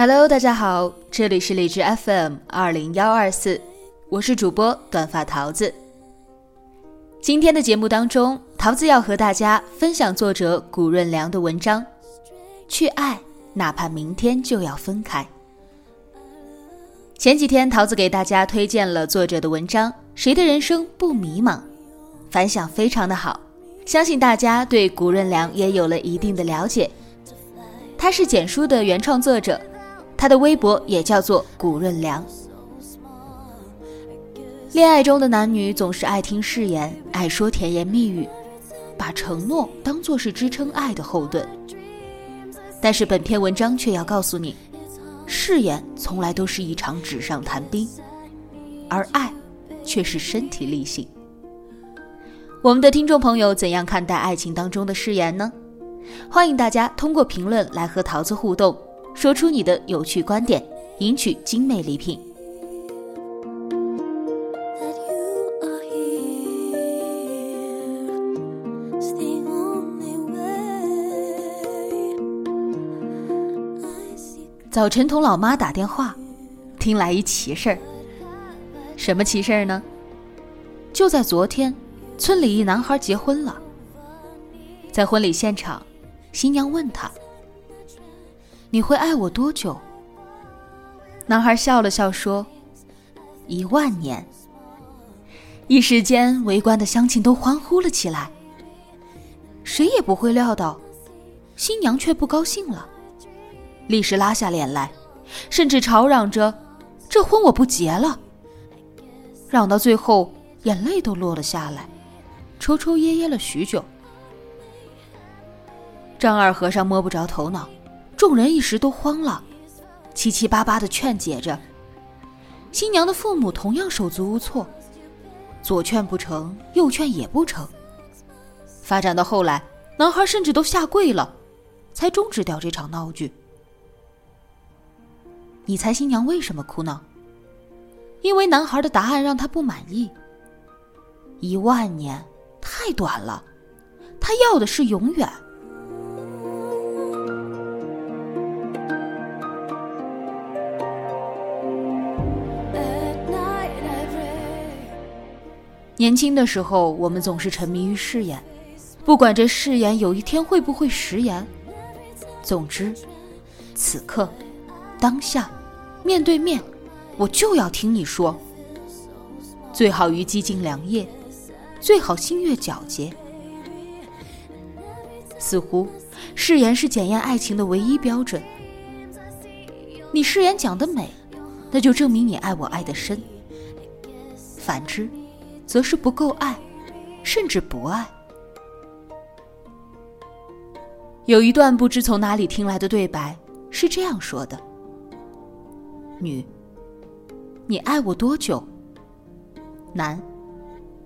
Hello，大家好，这里是荔枝 FM 二零幺二四，我是主播短发桃子。今天的节目当中，桃子要和大家分享作者谷润良的文章《去爱，哪怕明天就要分开》。前几天，桃子给大家推荐了作者的文章《谁的人生不迷茫》，反响非常的好，相信大家对谷润良也有了一定的了解。他是简书的原创作者。他的微博也叫做古润良。恋爱中的男女总是爱听誓言，爱说甜言蜜语，把承诺当作是支撑爱的后盾。但是本篇文章却要告诉你，誓言从来都是一场纸上谈兵，而爱却是身体力行。我们的听众朋友怎样看待爱情当中的誓言呢？欢迎大家通过评论来和桃子互动。说出你的有趣观点，赢取精美礼品。早晨同老妈打电话，听来一奇事儿。什么奇事儿呢？就在昨天，村里一男孩结婚了。在婚礼现场，新娘问他。你会爱我多久？男孩笑了笑说：“一万年。”一时间，围观的乡亲都欢呼了起来。谁也不会料到，新娘却不高兴了，立时拉下脸来，甚至吵嚷着：“这婚我不结了。”嚷到最后，眼泪都落了下来，抽抽噎噎了许久。张二和尚摸不着头脑。众人一时都慌了，七七八八的劝解着。新娘的父母同样手足无措，左劝不成，右劝也不成。发展到后来，男孩甚至都下跪了，才终止掉这场闹剧。你猜新娘为什么哭呢？因为男孩的答案让她不满意。一万年太短了，她要的是永远。年轻的时候，我们总是沉迷于誓言，不管这誓言有一天会不会食言。总之，此刻、当下、面对面，我就要听你说。最好于寂静良夜，最好星月皎洁。似乎誓言是检验爱情的唯一标准。你誓言讲得美，那就证明你爱我爱得深。反之。则是不够爱，甚至不爱。有一段不知从哪里听来的对白是这样说的：“女，你爱我多久？男，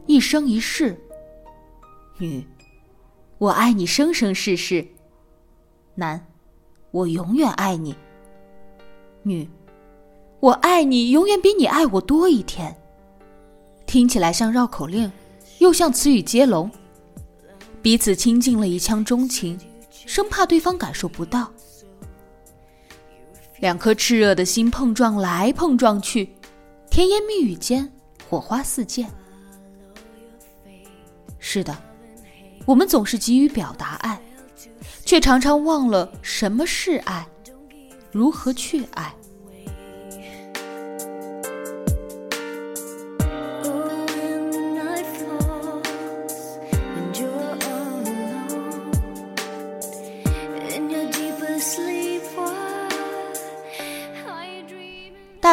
一生一世。女，我爱你生生世世。男，我永远爱你。女，我爱你永远比你爱我多一天。”听起来像绕口令，又像词语接龙，彼此倾尽了一腔钟情，生怕对方感受不到。两颗炽热的心碰撞来碰撞去，甜言蜜语间火花四溅。是的，我们总是急于表达爱，却常常忘了什么是爱，如何去爱。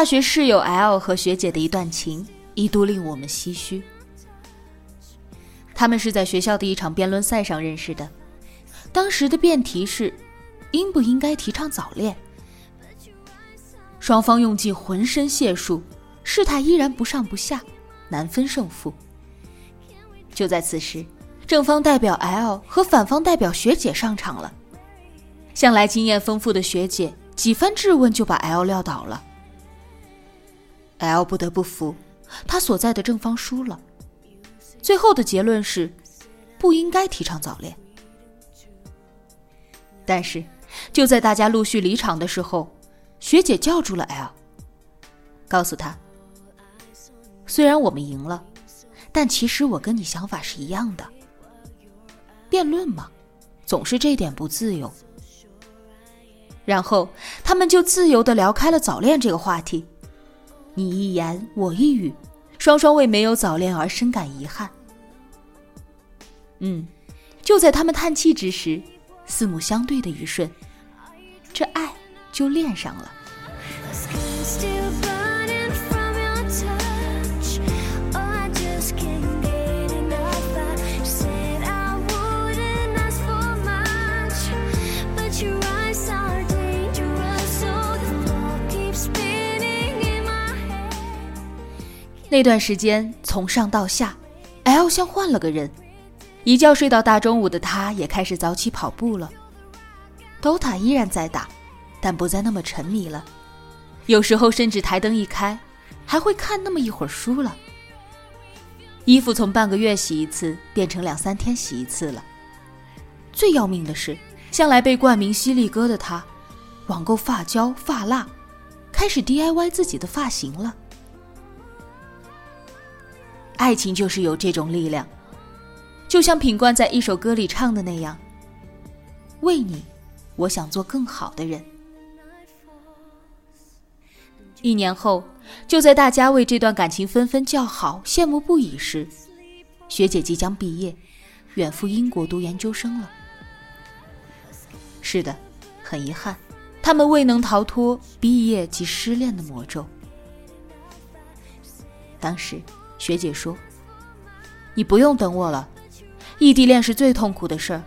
大学室友 L 和学姐的一段情，一度令我们唏嘘。他们是在学校的一场辩论赛上认识的，当时的辩题是应不应该提倡早恋。双方用尽浑身解数，事态依然不上不下，难分胜负。就在此时，正方代表 L 和反方代表学姐上场了。向来经验丰富的学姐几番质问就把 L 撂倒了。L 不得不服，他所在的正方输了。最后的结论是，不应该提倡早恋。但是，就在大家陆续离场的时候，学姐叫住了 L，告诉他：“虽然我们赢了，但其实我跟你想法是一样的。辩论嘛，总是这点不自由。”然后他们就自由的聊开了早恋这个话题，你一言我一语，双双为没有早恋而深感遗憾。嗯，就在他们叹气之时，四目相对的一瞬，这爱就恋上了。那段时间，从上到下，L 像换了个人，一觉睡到大中午的他，也开始早起跑步了。DOTA 依然在打，但不再那么沉迷了。有时候甚至台灯一开，还会看那么一会儿书了。衣服从半个月洗一次变成两三天洗一次了。最要命的是，向来被冠名犀利哥的他，网购发胶、发蜡，开始 DIY 自己的发型了。爱情就是有这种力量，就像品冠在一首歌里唱的那样：“为你，我想做更好的人。”一年后，就在大家为这段感情纷纷叫好、羡慕不已时，学姐即将毕业，远赴英国读研究生了。是的，很遗憾，他们未能逃脱毕业及失恋的魔咒。当时。学姐说：“你不用等我了，异地恋是最痛苦的事儿，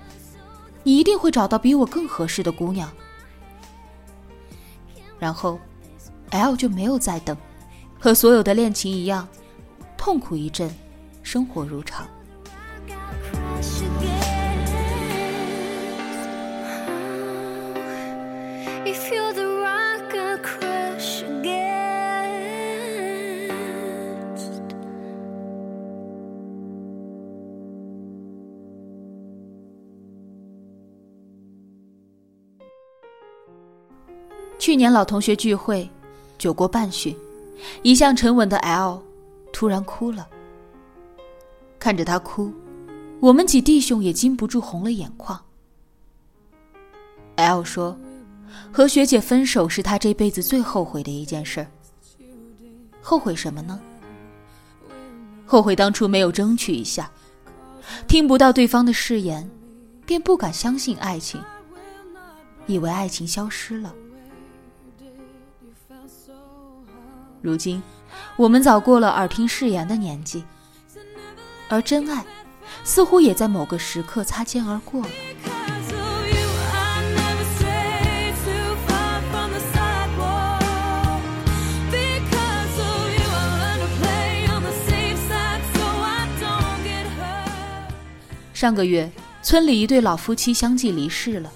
你一定会找到比我更合适的姑娘。”然后，L 就没有再等，和所有的恋情一样，痛苦一阵，生活如常。去年老同学聚会，酒过半巡，一向沉稳的 L 突然哭了。看着他哭，我们几弟兄也禁不住红了眼眶。L 说：“和学姐分手是他这辈子最后悔的一件事。后悔什么呢？后悔当初没有争取一下，听不到对方的誓言，便不敢相信爱情，以为爱情消失了。”如今，我们早过了耳听誓言的年纪，而真爱似乎也在某个时刻擦肩而过了。上个月，村里一对老夫妻相继离世了，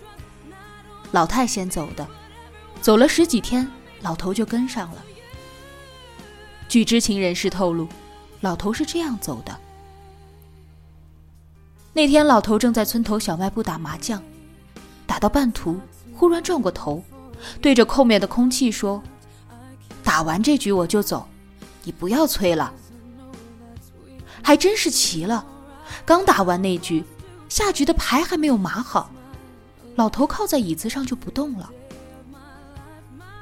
老太先走的，走了十几天，老头就跟上了。据知情人士透露，老头是这样走的：那天，老头正在村头小卖部打麻将，打到半途，忽然转过头，对着后面的空气说：“打完这局我就走，你不要催了。”还真是奇了，刚打完那局，下局的牌还没有码好，老头靠在椅子上就不动了。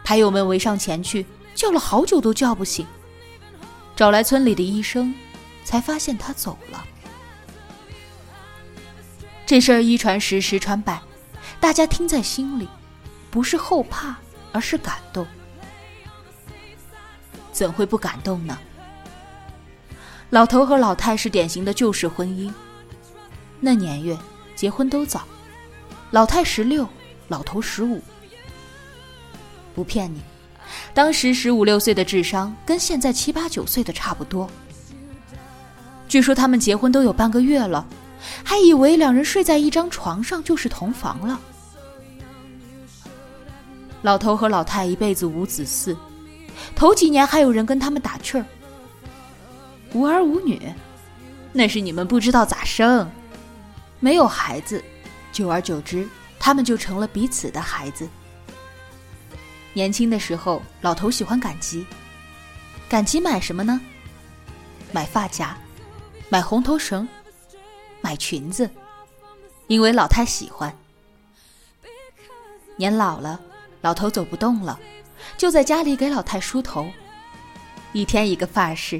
牌友们围上前去，叫了好久都叫不醒。找来村里的医生，才发现他走了。这事儿一传十，十传百，大家听在心里，不是后怕，而是感动。怎会不感动呢？老头和老太是典型的旧式婚姻，那年月结婚都早，老太十六，老头十五。不骗你，当时十五六岁的智商跟现在七八九岁的差不多。据说他们结婚都有半个月了，还以为两人睡在一张床上就是同房了。老头和老太一辈子无子嗣，头几年还有人跟他们打趣儿：“无儿无女，那是你们不知道咋生。”没有孩子，久而久之，他们就成了彼此的孩子。年轻的时候，老头喜欢赶集，赶集买什么呢？买发夹，买红头绳，买裙子，因为老太喜欢。年老了，老头走不动了，就在家里给老太梳头，一天一个发式，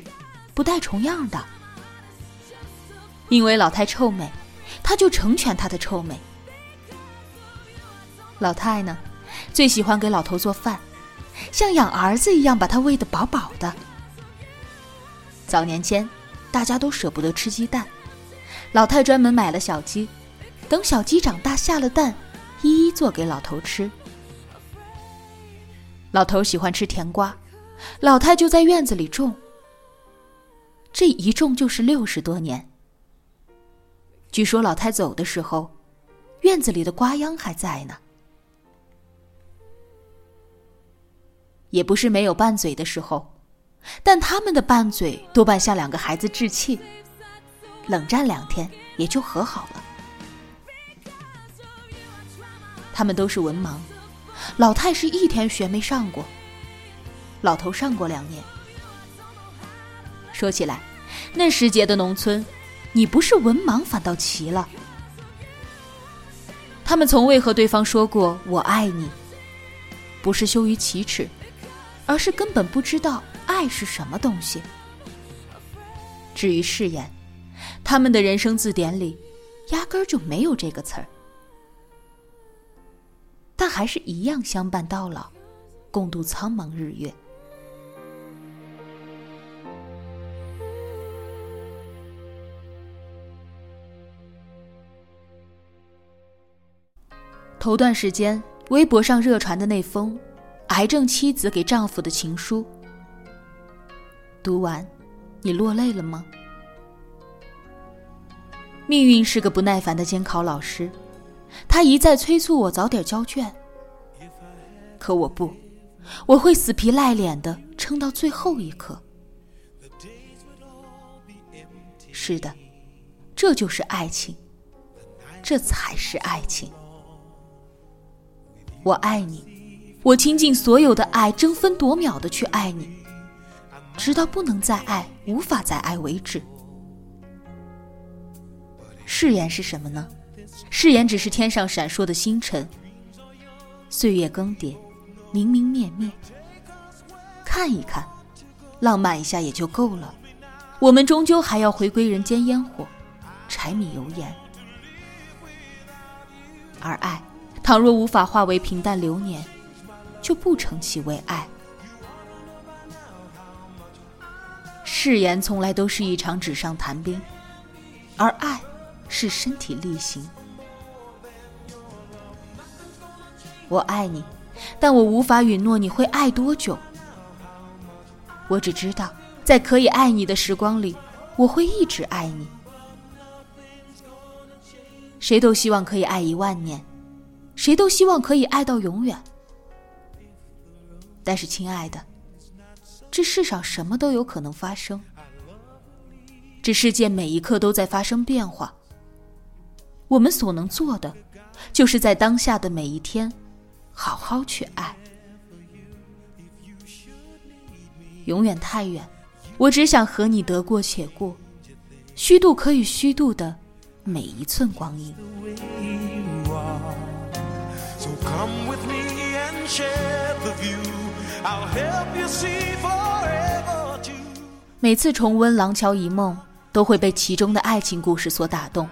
不带重样的。因为老太臭美。他就成全他的臭美。老太呢，最喜欢给老头做饭，像养儿子一样把他喂得饱饱的。早年间，大家都舍不得吃鸡蛋，老太专门买了小鸡，等小鸡长大下了蛋，一一做给老头吃。老头喜欢吃甜瓜，老太就在院子里种，这一种就是六十多年。据说老太走的时候，院子里的瓜秧还在呢。也不是没有拌嘴的时候，但他们的拌嘴多半向两个孩子置气，冷战两天也就和好了。他们都是文盲，老太是一天学没上过，老头上过两年。说起来，那时节的农村。你不是文盲，反倒奇了。他们从未和对方说过“我爱你”，不是羞于启齿，而是根本不知道爱是什么东西。至于誓言，他们的人生字典里压根就没有这个词儿，但还是一样相伴到老，共度苍茫日月。头段时间，微博上热传的那封癌症妻子给丈夫的情书，读完，你落泪了吗？命运是个不耐烦的监考老师，他一再催促我早点交卷，可我不，我会死皮赖脸的撑到最后一刻。是的，这就是爱情，这才是爱情。我爱你，我倾尽所有的爱，争分夺秒的去爱你，直到不能再爱、无法再爱为止。誓言是什么呢？誓言只是天上闪烁的星辰，岁月更迭，明明灭灭。看一看，浪漫一下也就够了。我们终究还要回归人间烟火，柴米油盐，而爱。倘若无法化为平淡流年，就不称其为爱。誓言从来都是一场纸上谈兵，而爱是身体力行。我爱你，但我无法允诺你会爱多久。我只知道，在可以爱你的时光里，我会一直爱你。谁都希望可以爱一万年。谁都希望可以爱到永远，但是，亲爱的，这世上什么都有可能发生，这世界每一刻都在发生变化。我们所能做的，就是在当下的每一天，好好去爱。永远太远，我只想和你得过且过，虚度可以虚度的每一寸光阴。每次重温《廊桥遗梦》，都会被其中的爱情故事所打动。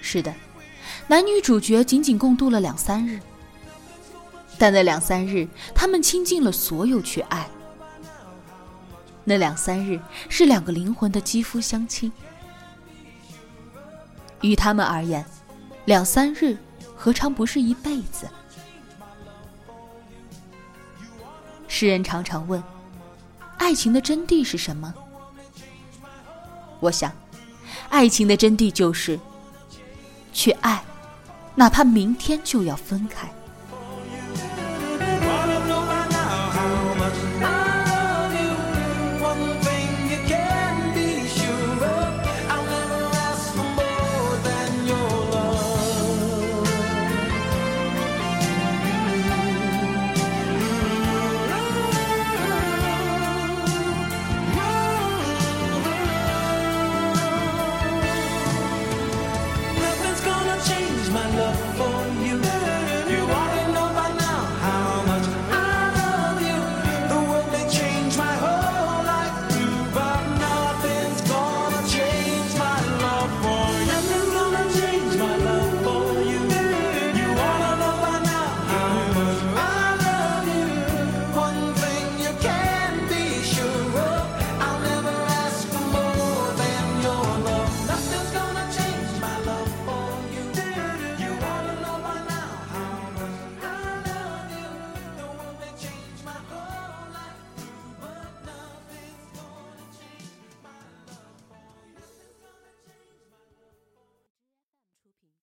是的，男女主角仅仅共度了两三日，但那两三日，他们倾尽了所有去爱。那两三日，是两个灵魂的肌肤相亲。于他们而言，两三日何尝不是一辈子？诗人常常问：爱情的真谛是什么？我想，爱情的真谛就是去爱，哪怕明天就要分开。